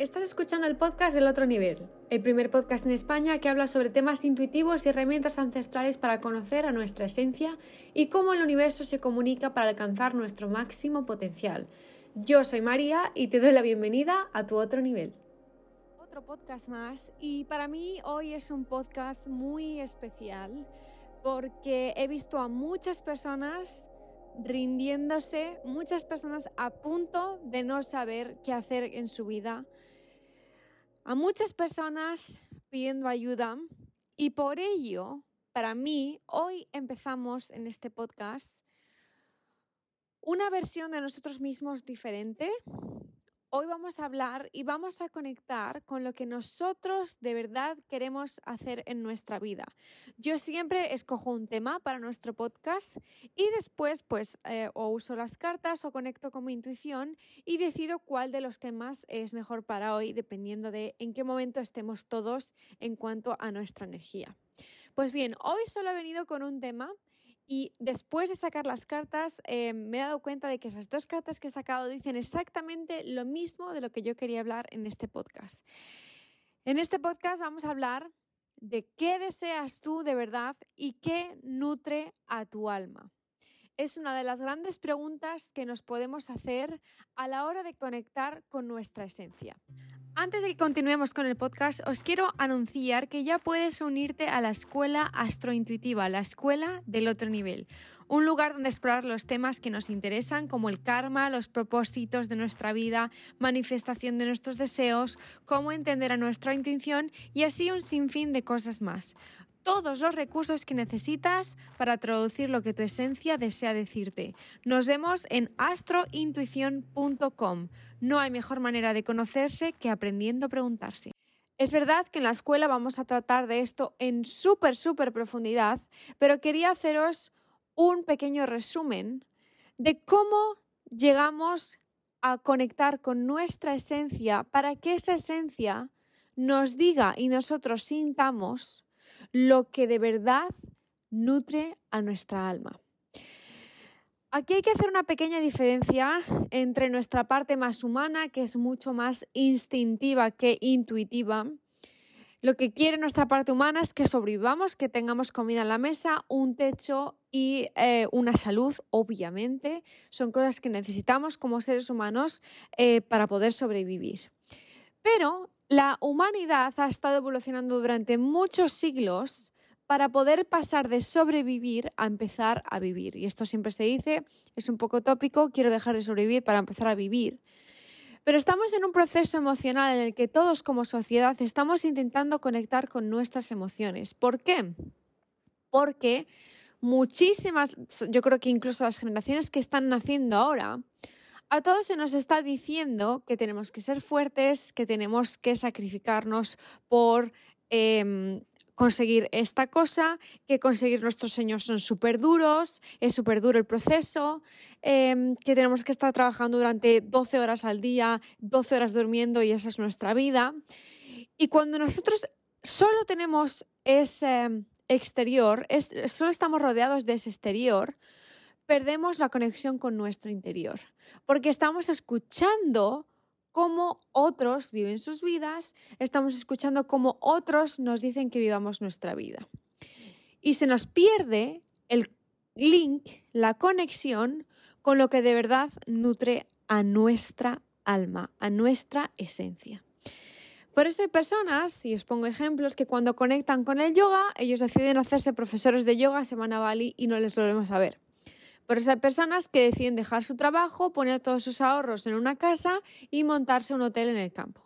Estás escuchando el podcast del otro nivel, el primer podcast en España que habla sobre temas intuitivos y herramientas ancestrales para conocer a nuestra esencia y cómo el universo se comunica para alcanzar nuestro máximo potencial. Yo soy María y te doy la bienvenida a tu otro nivel. Otro podcast más y para mí hoy es un podcast muy especial porque he visto a muchas personas rindiéndose, muchas personas a punto de no saber qué hacer en su vida, a muchas personas pidiendo ayuda y por ello, para mí, hoy empezamos en este podcast una versión de nosotros mismos diferente, Hoy vamos a hablar y vamos a conectar con lo que nosotros de verdad queremos hacer en nuestra vida. Yo siempre escojo un tema para nuestro podcast y después pues eh, o uso las cartas o conecto con mi intuición y decido cuál de los temas es mejor para hoy dependiendo de en qué momento estemos todos en cuanto a nuestra energía. Pues bien, hoy solo he venido con un tema y después de sacar las cartas, eh, me he dado cuenta de que esas dos cartas que he sacado dicen exactamente lo mismo de lo que yo quería hablar en este podcast. En este podcast vamos a hablar de qué deseas tú de verdad y qué nutre a tu alma. Es una de las grandes preguntas que nos podemos hacer a la hora de conectar con nuestra esencia. Antes de que continuemos con el podcast, os quiero anunciar que ya puedes unirte a la escuela astrointuitiva, la escuela del otro nivel. Un lugar donde explorar los temas que nos interesan, como el karma, los propósitos de nuestra vida, manifestación de nuestros deseos, cómo entender a nuestra intuición y así un sinfín de cosas más todos los recursos que necesitas para traducir lo que tu esencia desea decirte. Nos vemos en astrointuición.com. No hay mejor manera de conocerse que aprendiendo a preguntarse. Es verdad que en la escuela vamos a tratar de esto en súper, súper profundidad, pero quería haceros un pequeño resumen de cómo llegamos a conectar con nuestra esencia para que esa esencia nos diga y nosotros sintamos lo que de verdad nutre a nuestra alma. Aquí hay que hacer una pequeña diferencia entre nuestra parte más humana, que es mucho más instintiva que intuitiva. Lo que quiere nuestra parte humana es que sobrevivamos, que tengamos comida en la mesa, un techo y eh, una salud, obviamente. Son cosas que necesitamos como seres humanos eh, para poder sobrevivir. Pero la humanidad ha estado evolucionando durante muchos siglos para poder pasar de sobrevivir a empezar a vivir. Y esto siempre se dice, es un poco tópico, quiero dejar de sobrevivir para empezar a vivir. Pero estamos en un proceso emocional en el que todos como sociedad estamos intentando conectar con nuestras emociones. ¿Por qué? Porque muchísimas, yo creo que incluso las generaciones que están naciendo ahora, a todos se nos está diciendo que tenemos que ser fuertes, que tenemos que sacrificarnos por em, conseguir esta cosa, que conseguir nuestros sueños son súper duros, es súper duro el proceso, em, que tenemos que estar trabajando durante 12 horas al día, 12 horas durmiendo y esa es nuestra vida. Y cuando nosotros solo tenemos ese exterior, solo estamos rodeados de ese exterior, perdemos la conexión con nuestro interior, porque estamos escuchando cómo otros viven sus vidas, estamos escuchando cómo otros nos dicen que vivamos nuestra vida. Y se nos pierde el link, la conexión con lo que de verdad nutre a nuestra alma, a nuestra esencia. Por eso hay personas, y os pongo ejemplos, que cuando conectan con el yoga, ellos deciden hacerse profesores de yoga, se van a Bali y no les volvemos a ver. Por eso hay personas que deciden dejar su trabajo, poner todos sus ahorros en una casa y montarse un hotel en el campo.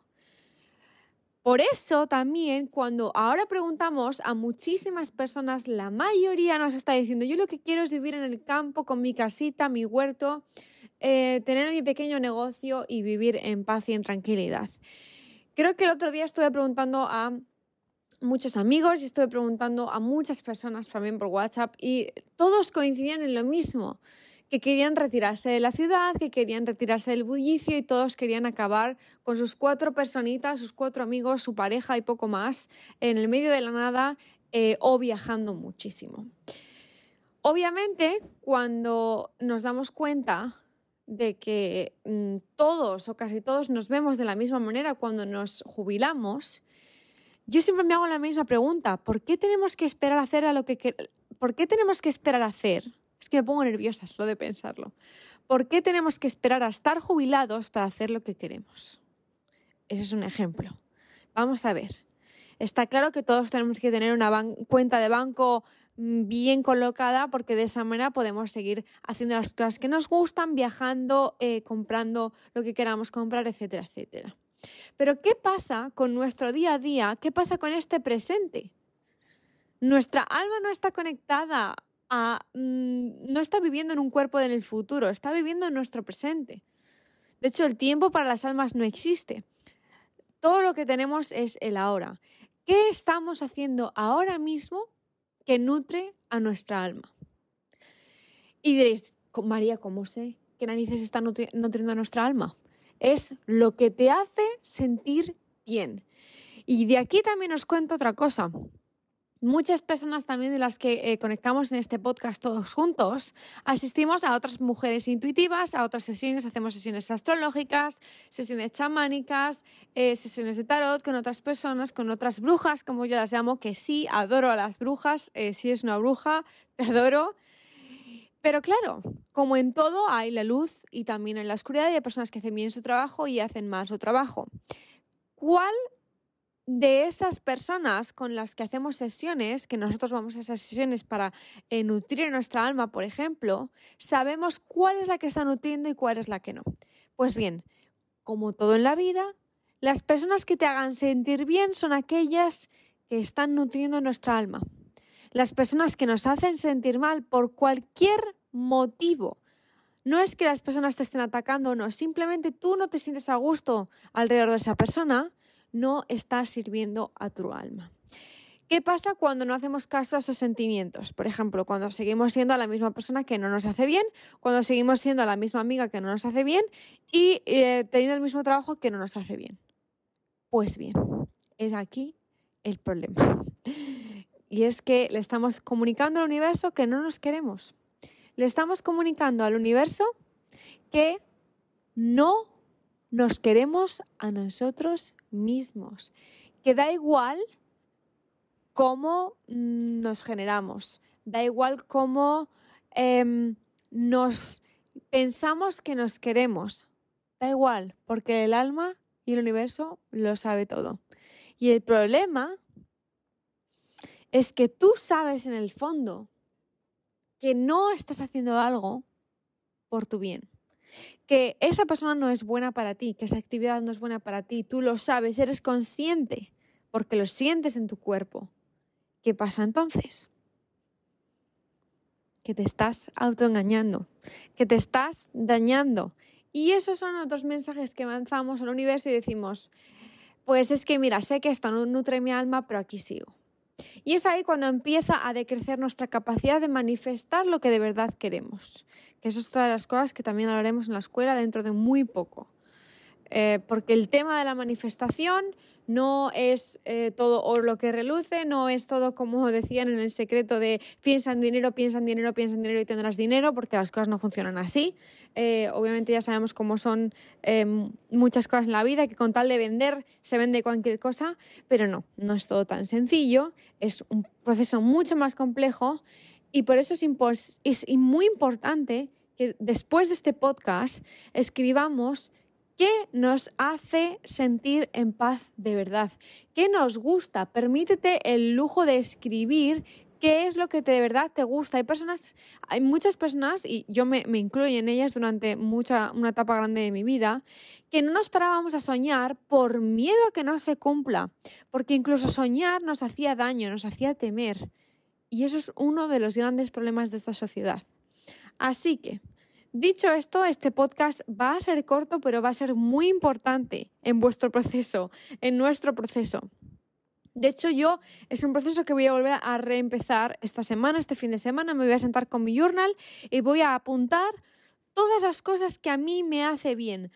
Por eso también cuando ahora preguntamos a muchísimas personas, la mayoría nos está diciendo, yo lo que quiero es vivir en el campo con mi casita, mi huerto, eh, tener mi pequeño negocio y vivir en paz y en tranquilidad. Creo que el otro día estuve preguntando a muchos amigos y estuve preguntando a muchas personas también por WhatsApp y todos coincidían en lo mismo, que querían retirarse de la ciudad, que querían retirarse del bullicio y todos querían acabar con sus cuatro personitas, sus cuatro amigos, su pareja y poco más en el medio de la nada eh, o viajando muchísimo. Obviamente, cuando nos damos cuenta de que mm, todos o casi todos nos vemos de la misma manera cuando nos jubilamos, yo siempre me hago la misma pregunta, ¿por qué tenemos que esperar a hacer a lo que ¿Por qué tenemos que esperar a hacer? Es que me pongo nerviosa solo de pensarlo. ¿Por qué tenemos que esperar a estar jubilados para hacer lo que queremos? Ese es un ejemplo. Vamos a ver. Está claro que todos tenemos que tener una cuenta de banco mm, bien colocada porque de esa manera podemos seguir haciendo las cosas que nos gustan, viajando, eh, comprando lo que queramos comprar, etcétera, etcétera. Pero ¿qué pasa con nuestro día a día? ¿Qué pasa con este presente? Nuestra alma no está conectada a... Mm, no está viviendo en un cuerpo en el futuro, está viviendo en nuestro presente. De hecho, el tiempo para las almas no existe. Todo lo que tenemos es el ahora. ¿Qué estamos haciendo ahora mismo que nutre a nuestra alma? Y diréis, María, ¿cómo sé qué narices está nutriendo a nuestra alma? Es lo que te hace sentir bien. Y de aquí también os cuento otra cosa muchas personas también de las que eh, conectamos en este podcast todos juntos, asistimos a otras mujeres intuitivas, a otras sesiones, hacemos sesiones astrológicas, sesiones chamánicas, eh, sesiones de tarot con otras personas, con otras brujas, como yo las llamo, que sí, adoro a las brujas, eh, si es una bruja, te adoro. Pero claro, como en todo hay la luz y también en la oscuridad y hay personas que hacen bien su trabajo y hacen mal su trabajo. ¿Cuál de esas personas con las que hacemos sesiones, que nosotros vamos a esas sesiones para eh, nutrir nuestra alma, por ejemplo, sabemos cuál es la que está nutriendo y cuál es la que no. Pues bien, como todo en la vida, las personas que te hagan sentir bien son aquellas que están nutriendo nuestra alma. Las personas que nos hacen sentir mal por cualquier motivo. No es que las personas te estén atacando o no, simplemente tú no te sientes a gusto alrededor de esa persona no estás sirviendo a tu alma. ¿Qué pasa cuando no hacemos caso a esos sentimientos? Por ejemplo, cuando seguimos siendo a la misma persona que no nos hace bien, cuando seguimos siendo a la misma amiga que no nos hace bien y eh, teniendo el mismo trabajo que no nos hace bien. Pues bien, es aquí el problema. Y es que le estamos comunicando al universo que no nos queremos. Le estamos comunicando al universo que no nos queremos a nosotros mismos, que da igual cómo mm, nos generamos, da igual cómo em, nos pensamos que nos queremos, da igual, porque el alma y el universo lo sabe todo. Y el problema es que tú sabes en el fondo que no estás haciendo algo por tu bien que esa persona no es buena para ti, que esa actividad no es buena para ti, tú lo sabes, eres consciente, porque lo sientes en tu cuerpo. ¿Qué pasa entonces? Que te estás autoengañando, que te estás dañando. Y esos son otros mensajes que avanzamos al universo y decimos, pues es que mira, sé que esto no nutre mi alma, pero aquí sigo. Y es ahí cuando empieza a decrecer nuestra capacidad de manifestar lo que de verdad queremos. Que eso es otra de las cosas que también hablaremos en la escuela dentro de muy poco. Eh, porque el tema de la manifestación no es eh, todo oro lo que reluce, no es todo como decían en el secreto de piensa en dinero, piensa en dinero, piensa en dinero y tendrás dinero, porque las cosas no funcionan así. Eh, obviamente ya sabemos cómo son em, muchas cosas en la vida, que con tal de vender se vende cualquier cosa, pero no, no es todo tan sencillo, es un proceso mucho más complejo y por eso es, es muy importante que después de este podcast escribamos ¿Qué nos hace sentir en paz de verdad? ¿Qué nos gusta? Permítete el lujo de escribir qué es lo que de verdad te gusta. Hay personas, hay muchas personas, y yo me, me, incluyo en ellas durante mucha, una etapa grande de mi vida, que no nos parábamos a soñar por miedo a que no se cumpla, porque incluso soñar nos hacía daño, nos hacía temer. Y eso es uno de los grandes problemas de esta sociedad. Así que, Dicho esto, este podcast va a ser corto, pero va a ser muy importante en vuestro proceso, en nuestro proceso. De hecho, yo es un proceso que voy a volver a reempezar esta semana, este fin de semana. Me voy a sentar con mi journal y voy a apuntar todas las cosas que a mí me hace bien,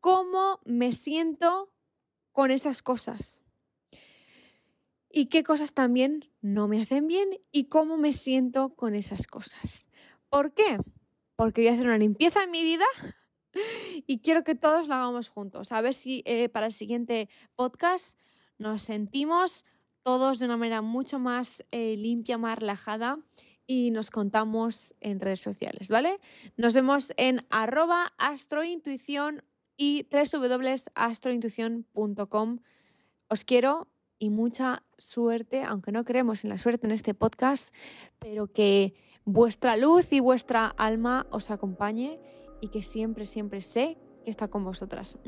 cómo me siento con esas cosas y qué cosas también no me hacen bien y cómo me siento con esas cosas. ¿Por qué? Porque voy a hacer una limpieza en mi vida y quiero que todos lo hagamos juntos. A ver si eh, para el siguiente podcast nos sentimos todos de una manera mucho más eh, limpia, más relajada y nos contamos en redes sociales, ¿vale? Nos vemos en arroba astrointuición y www.astrointuición.com. Os quiero y mucha suerte, aunque no creemos en la suerte en este podcast, pero que vuestra luz y vuestra alma os acompañe y que siempre, siempre sé que está con vosotras.